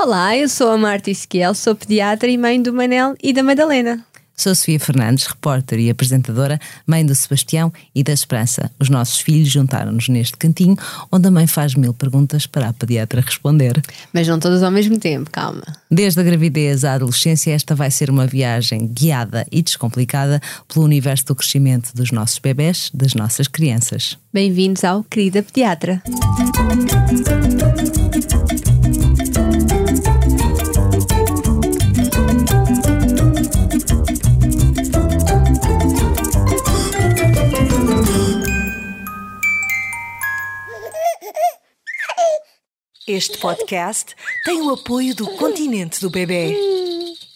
Olá, eu sou a Marta Esquiel, sou pediatra e mãe do Manel e da Madalena. Sou Sofia Fernandes, repórter e apresentadora, mãe do Sebastião e da Esperança. Os nossos filhos juntaram-nos neste cantinho, onde a mãe faz mil perguntas para a pediatra responder. Mas não todas ao mesmo tempo, calma. Desde a gravidez à adolescência, esta vai ser uma viagem guiada e descomplicada pelo universo do crescimento dos nossos bebés, das nossas crianças. Bem-vindos ao Querida Pediatra. Este podcast tem o apoio do Continente do Bebê.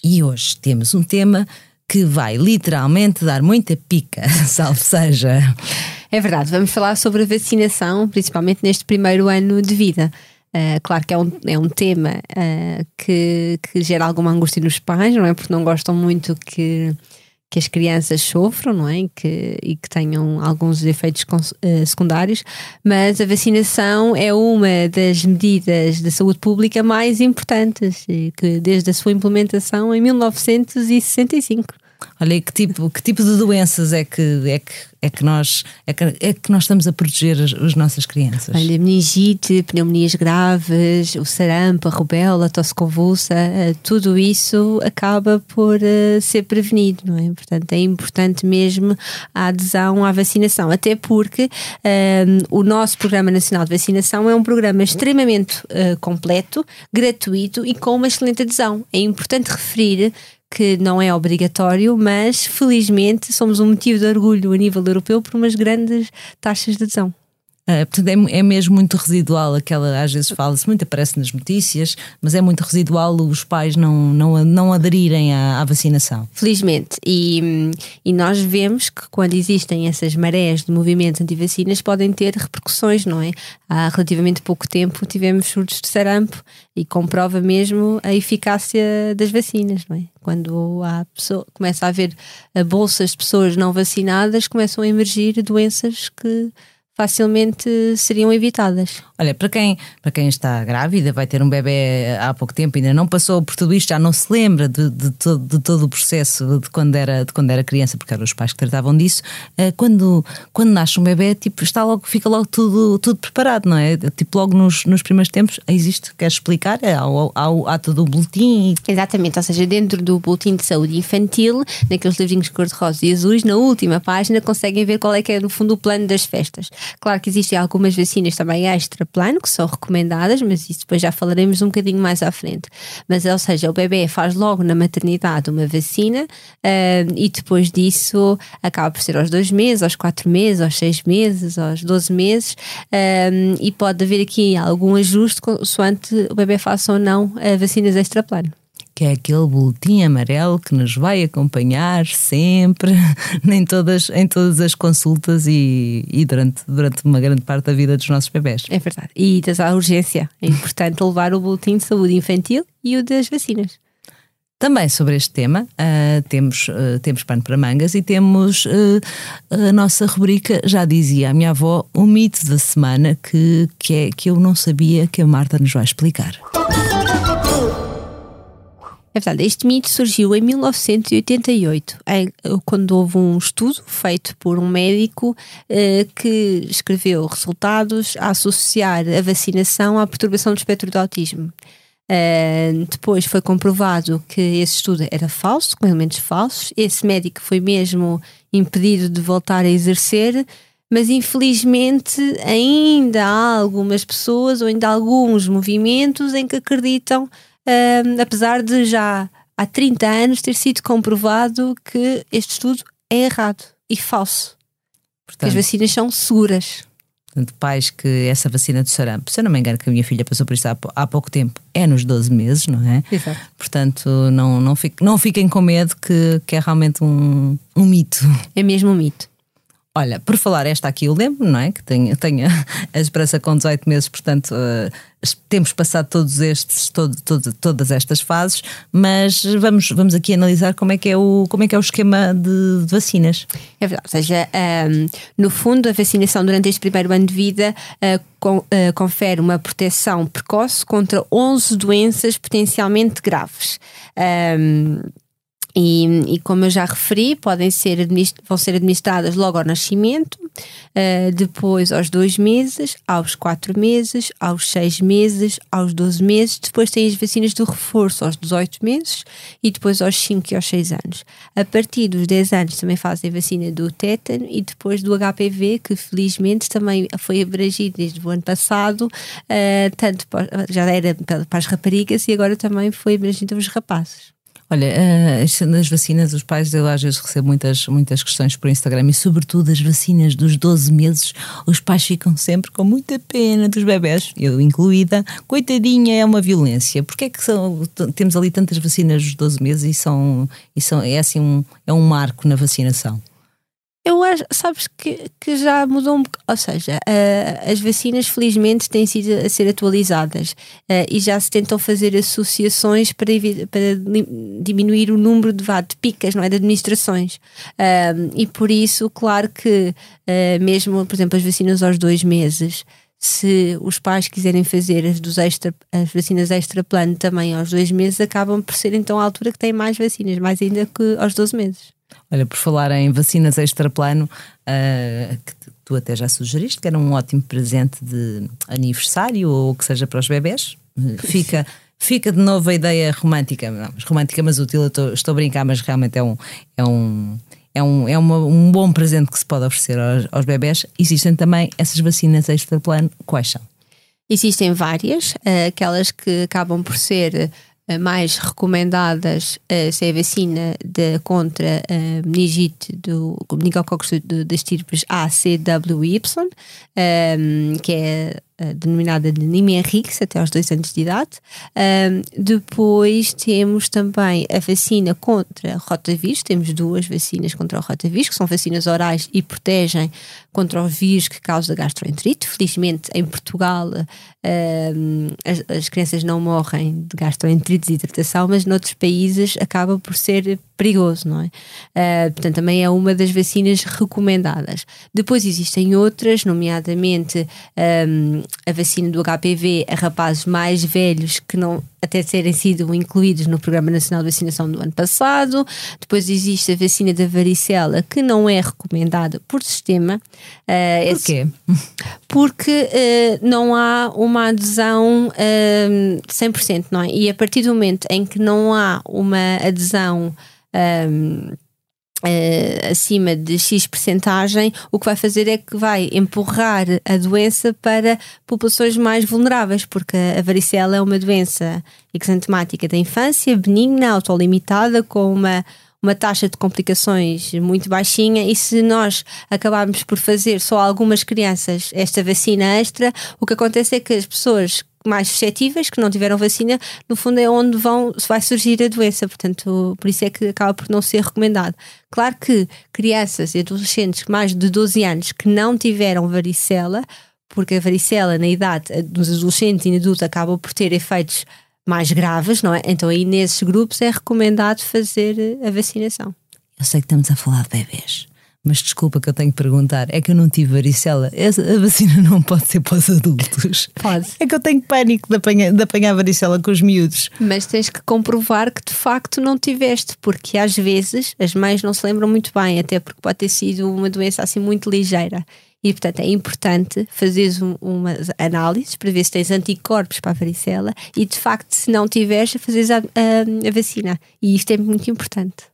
E hoje temos um tema que vai literalmente dar muita pica, salve seja. É verdade, vamos falar sobre a vacinação, principalmente neste primeiro ano de vida. Uh, claro que é um, é um tema uh, que, que gera alguma angústia nos pais, não é? Porque não gostam muito que que as crianças sofram, não é? E que, e que tenham alguns efeitos uh, secundários, mas a vacinação é uma das medidas da saúde pública mais importantes, que desde a sua implementação em 1965. Olha, que tipo, que tipo de doenças é que, é que, é que, nós, é que, é que nós estamos a proteger as, as nossas crianças? Olha, meningite, pneumonias graves, o sarampo, a rubéola, a tosse convulsa, eh, tudo isso acaba por uh, ser prevenido, não é? Portanto, é importante mesmo a adesão à vacinação, até porque um, eh, o nosso Programa Nacional de Vacinação é um programa extremamente uh, completo, gratuito e com uma excelente adesão. É importante referir que não é obrigatório, mas felizmente somos um motivo de orgulho a nível europeu por umas grandes taxas de adesão. Uh, portanto, é, é, mesmo muito residual aquela, às vezes fala-se muito, aparece nas notícias, mas é muito residual os pais não, não, não aderirem à, à vacinação. Felizmente. E, e nós vemos que quando existem essas marés de movimentos anti-vacinas podem ter repercussões, não é? Há relativamente pouco tempo tivemos surtos de sarampo e comprova mesmo a eficácia das vacinas, não é? Quando há pessoa, começa a haver bolsas de pessoas não vacinadas, começam a emergir doenças que facilmente seriam evitadas. Olha, para quem, para quem está grávida, vai ter um bebê há pouco tempo, ainda não passou por tudo isto, já não se lembra de, de, todo, de todo o processo de quando, era, de quando era criança, porque eram os pais que tratavam disso. Eh, quando, quando nasce um bebê, tipo, está logo, fica logo tudo, tudo preparado, não é? Tipo, logo nos, nos primeiros tempos, existe, queres explicar? É, há, há, há todo o boletim. Exatamente, ou seja, dentro do boletim de saúde infantil, naqueles livrinhos cor-de-rosa e azuis, na última página conseguem ver qual é que é, no fundo, o plano das festas. Claro que existem algumas vacinas também extra plano que são recomendadas, mas isso depois já falaremos um bocadinho mais à frente. Mas, ou seja, o bebê faz logo na maternidade uma vacina uh, e depois disso acaba por ser aos dois meses, aos quatro meses, aos seis meses, aos doze meses uh, e pode haver aqui algum ajuste consoante o bebê faça ou não uh, vacinas extra plano que é aquele boletim amarelo que nos vai acompanhar sempre em todas, em todas as consultas e, e durante, durante uma grande parte da vida dos nossos bebés. É verdade. E das a urgência. É importante levar o boletim de saúde infantil e o das vacinas. Também sobre este tema uh, temos, uh, temos pano para mangas e temos uh, a nossa rubrica, já dizia a minha avó, o mito da semana que, que, é, que eu não sabia que a Marta nos vai explicar. É verdade, este mito surgiu em 1988, quando houve um estudo feito por um médico eh, que escreveu resultados a associar a vacinação à perturbação do espectro do autismo. Uh, depois foi comprovado que esse estudo era falso, com elementos falsos. Esse médico foi mesmo impedido de voltar a exercer, mas infelizmente ainda há algumas pessoas ou ainda alguns movimentos em que acreditam um, apesar de já há 30 anos ter sido comprovado que este estudo é errado e falso. Portanto, as vacinas são seguras. Portanto, pais que essa vacina do sarampo, se eu não me engano que a minha filha passou por isso há, há pouco tempo, é nos 12 meses, não é? Exato. Portanto, não, não, fiquem, não fiquem com medo que, que é realmente um, um mito. É mesmo um mito. Olha, por falar esta aqui, eu lembro, não é? Que tenho, tenho a esperança com 18 meses, portanto, uh, temos passado todos estes, todo, todo, todas estas fases, mas vamos, vamos aqui analisar como é que é o, como é, que é o esquema de, de vacinas. É verdade, ou seja, um, ehm, no fundo, a vacinação durante este primeiro ano de vida uh, com, uh, confere uma proteção precoce contra 11 doenças potencialmente graves. Um, ehm, e, e, como eu já referi, podem ser vão ser administradas logo ao nascimento, uh, depois aos dois meses, aos quatro meses, aos seis meses, aos 12 meses. Depois tem as vacinas do reforço aos 18 meses e depois aos 5 e aos 6 anos. A partir dos 10 anos também fazem a vacina do tétano e depois do HPV, que felizmente também foi abrangido desde o ano passado, uh, tanto para, já era para as raparigas e agora também foi abrangido aos rapazes. Olha, uh, nas vacinas, os pais, eu às vezes recebo muitas, muitas questões por Instagram e, sobretudo, as vacinas dos 12 meses, os pais ficam sempre com muita pena dos bebés, eu incluída. Coitadinha, é uma violência. Porquê é que são, temos ali tantas vacinas dos 12 meses e, são, e são, é assim um, é um marco na vacinação? Eu acho, sabes que, que já mudou um bocado, ou seja, uh, as vacinas felizmente têm sido a ser atualizadas uh, e já se tentam fazer associações para, para diminuir o número de, de picas, não é, de administrações. E por isso, claro que mesmo, por exemplo, as vacinas aos dois meses se os pais quiserem fazer as, dos extra, as vacinas extra plano também aos dois meses, acabam por ser então a altura que tem mais vacinas, mais ainda que aos 12 meses. Olha, por falar em vacinas extraplano, uh, que tu até já sugeriste que era um ótimo presente de aniversário ou que seja para os bebés, fica. Fica de novo a ideia romântica, não, romântica, mas útil. Estou, estou a brincar, mas realmente é um, é um, é um, é uma, um bom presente que se pode oferecer aos, aos bebés. Existem também essas vacinas extraplano. Quais são? Existem várias, uh, aquelas que acabam por ser eh, mais recomendadas se é a vacina de, contra a meningite do meningococos das tipos ACWY, um, ehm, que é denominada de Nimenrix até aos dois anos de idade. Depois temos também a vacina contra rotavírus, temos duas vacinas contra o rotavírus, que são vacinas orais e protegem contra o vírus que causa gastroenterite. Felizmente, em Portugal, as, as crianças não morrem de gastroenterite e hidratação, mas noutros países acaba por ser perigoso, não é? Uh, portanto, também é uma das vacinas recomendadas. Depois existem outras, nomeadamente um, a vacina do HPV a rapazes mais velhos que não até terem sido incluídos no Programa Nacional de Vacinação do ano passado. Depois existe a vacina da varicela, que não é recomendada por sistema. Uh, Porquê? Porque uh, não há uma adesão uh, 100%, não é? E a partir do momento em que não há uma adesão um, Uh, acima de X percentagem, o que vai fazer é que vai empurrar a doença para populações mais vulneráveis, porque a varicela é uma doença exantemática da infância, benigna, autolimitada, com uma, uma taxa de complicações muito baixinha, e se nós acabarmos por fazer só algumas crianças esta vacina extra, o que acontece é que as pessoas mais suscetíveis, que não tiveram vacina, no fundo é onde vão, vai surgir a doença. Portanto, por isso é que acaba por não ser recomendado. Claro que crianças e adolescentes mais de 12 anos que não tiveram varicela, porque a varicela na idade dos adolescentes e adultos acaba por ter efeitos mais graves, não é? Então aí nesses grupos é recomendado fazer a vacinação. Eu sei que estamos a falar de bebês, mas desculpa que eu tenho que perguntar, é que eu não tive varicela. A vacina não pode ser para os adultos. Pode. É que eu tenho pânico de apanhar, de apanhar varicela com os miúdos. Mas tens que comprovar que de facto não tiveste, porque às vezes as mães não se lembram muito bem, até porque pode ter sido uma doença assim muito ligeira. E, portanto, é importante fazeres um, umas análises para ver se tens anticorpos para a varicela e, de facto, se não tiveres, fazeres a, a, a vacina. E isto é muito importante.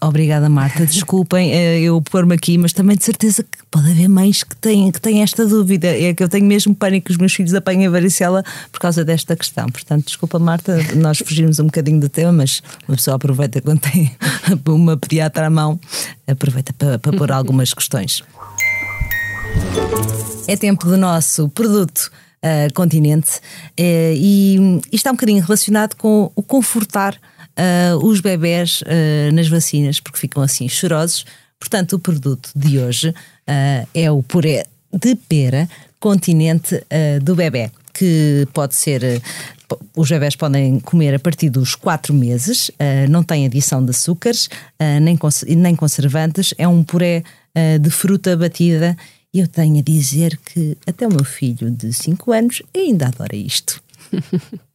Obrigada, Marta. Desculpem eh, eu pôr-me aqui, mas também de certeza que pode haver mães que têm, que têm esta dúvida. É que eu tenho mesmo pânico que os meus filhos apanhem a varicela por causa desta questão. Portanto, desculpa, Marta, nós fugimos um bocadinho do tema, mas uma pessoa aproveita quando tem uma pediatra à mão, aproveita para, para pôr algumas questões. É tempo do nosso produto. Uh, continente uh, e, e está um bocadinho relacionado com o confortar uh, os bebés uh, nas vacinas, porque ficam assim chorosos. Portanto, o produto de hoje uh, é o puré de pera continente do bebê, que pode ser. Os bebés podem comer a partir dos 4 meses, não tem adição de açúcares nem conservantes, é um puré de fruta batida. E eu tenho a dizer que até o meu filho de 5 anos ainda adora isto.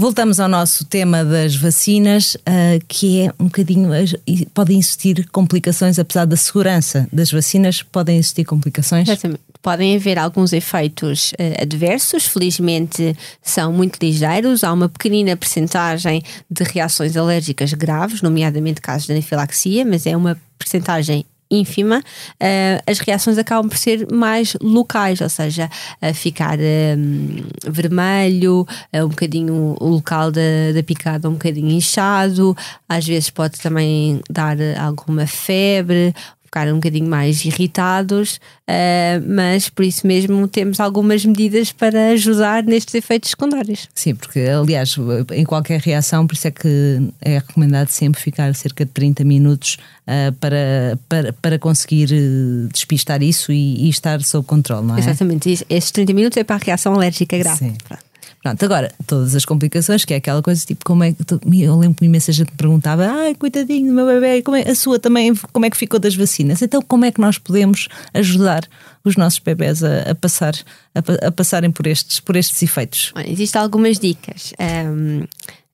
Voltamos ao nosso tema das vacinas, uh, que é um bocadinho. Podem existir complicações, apesar da segurança das vacinas, podem existir complicações? Exatamente. Podem haver alguns efeitos uh, adversos, felizmente são muito ligeiros. Há uma pequenina percentagem de reações alérgicas graves, nomeadamente casos de anafilaxia, mas é uma percentagem ínfima, uh, as reações acabam por ser mais locais, ou seja, a ficar um, vermelho, uh, um bocadinho o local da, da picada um bocadinho inchado, às vezes pode também dar alguma febre ficar um bocadinho mais irritados, uh, mas por isso mesmo temos algumas medidas para ajudar nestes efeitos secundários. Sim, porque aliás, em qualquer reação, por isso é que é recomendado sempre ficar cerca de 30 minutos uh, para, para, para conseguir eh, despistar isso e, e, estar sob controle, não é? Exatamente, esses 30 minutos é para a reação alérgica grave. Sim. Pronto, agora, todas as complicações, que é aquela coisa tipo, como é que. Eu lembro que imensa gente me perguntava, ai, coitadinho do meu bebê, como é, a sua também, como é que ficou das vacinas? Então, como é que nós podemos ajudar os nossos bebés a, a passar, a, a, passarem por estes, por estes efeitos? existem algumas dicas. Um,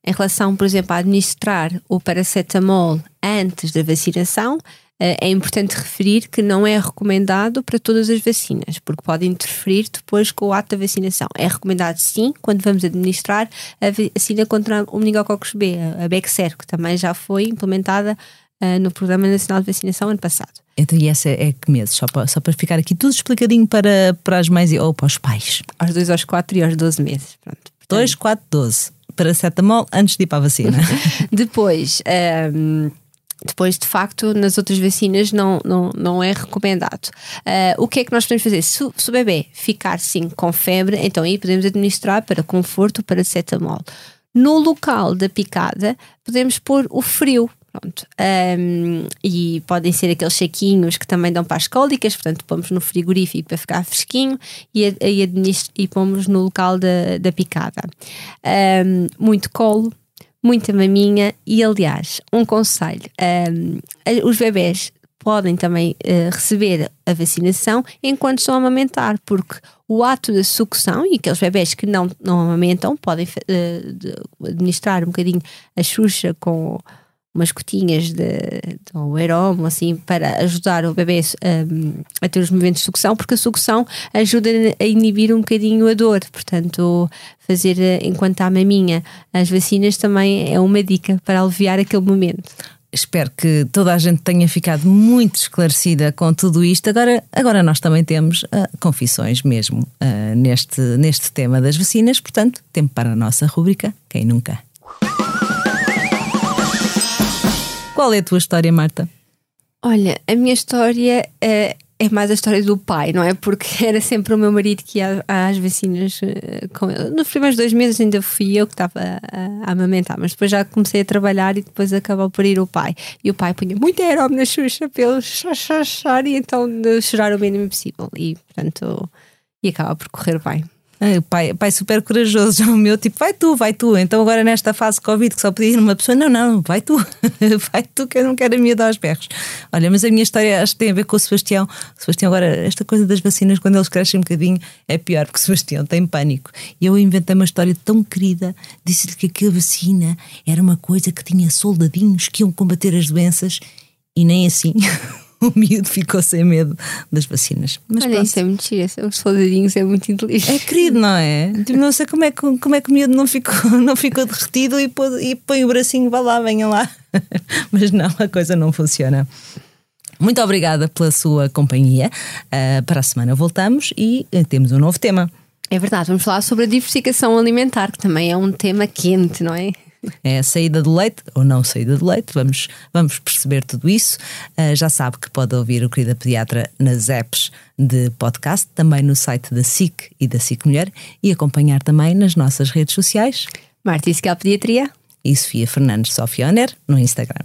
em relação, por exemplo, a administrar o paracetamol antes da vacinação, é importante referir que não é recomendado para todas as vacinas, porque pode interferir depois com o ato da vacinação. É recomendado sim, quando vamos administrar a vacina contra o meningococcus B, a Bexer, que também já foi implementada uh, no Programa Nacional de Vacinação ano passado. Então, e essa é que meses? Só para, só para ficar aqui tudo explicadinho para, para as mães ou para os pais. Aos 2, aos 4 e aos 12 meses. Pronto. 2, 4, 12. Paracetamol antes de ir para a vacina. Depois. Um, ehm, depois, de facto, nas outras vacinas não, não, não é recomendado. Uh, o que é que nós podemos fazer? Se, se, o bebê ficar sim com febre, então aí podemos administrar para conforto para paracetamol. No local da picada, podemos pôr o frio. Pronto. Um, e podem ser aqueles chequinhos que também dão para as cólicas, portanto, pomos no frigorífico para ficar fresquinho e, e, e pomos no local da, da picada. Um, muito colo, muita maminha e, aliás, um conselho: um, os bebés podem também uh, receber a vacinação enquanto estão a amamentar, porque o ato da sucção, e aqueles bebés que não, não amamentam podem uh, administrar um bocadinho a xuxa com umas gotinhas de, de um assim, para ajudar o bebê a, a, ter os movimentos de sucção, porque a sucção ajuda a inibir um bocadinho a dor. Portanto, fazer eh, enquanto há maminha as vacinas também é uma dica para aliviar aquele momento. Espero que toda a gente tenha ficado muito esclarecida com tudo isto. Agora, agora nós também temos uh, confissões mesmo uh, neste, neste tema das vacinas, portanto, tempo para a nossa rúbrica Quem Nunca. Qual é a tua história, Marta? Olha, a minha história é, é mais a história do pai, não é? Porque era sempre o meu marido que ia às vacinas uh, com ele. Nos primeiros dois meses ainda fui eu que estava a, a, amamentar, mas depois já comecei a trabalhar e depois acabou por ir o pai. E o pai punha muito aeróbio na xuxa ele chorar e então chorar o mínimo possível. E portanto, e acaba por correr bem. Pai, pai super corajoso, o meu tipo, vai tu, vai tu. Então agora nesta fase Covid que só podia ir uma pessoa, não, não, vai tu, vai tu que eu não quero a minha dar aos berros. Olha, mas a minha história acho que tem a ver com o Sebastião. O Sebastião agora, esta coisa das vacinas, quando eles crescem um bocadinho, é pior, porque o Sebastião tem pânico. E eu inventei uma história tão querida, disse-lhe que aquela vacina era uma coisa que tinha soldadinhos que iam combater as doenças e nem assim. o miúdo ficou sem medo das vacinas. Mas Olha, pronto. isso é muito giro, os soldadinhos é muito inteligente. É querido, não é? Tipo, não sei como é, que, como é que o miúdo não ficou, não ficou derretido e, e põe o bracinho, vá lá, venha lá. Mas não, a coisa não funciona. Muito obrigada pela sua companhia. Uh, para a semana voltamos e uh, temos um novo tema. É verdade, vamos falar sobre a diversificação alimentar, que também é um tema quente, não é? É a saída do leite ou não saída do leite, vamos, vamos perceber tudo isso. Uh, já sabe que pode ouvir o Querida Pediatra nas apps de podcast, também no site da SIC e da SIC Mulher e acompanhar também nas nossas redes sociais. Marta Isquel Pediatria e Sofia Fernandes Sofia Oner no Instagram.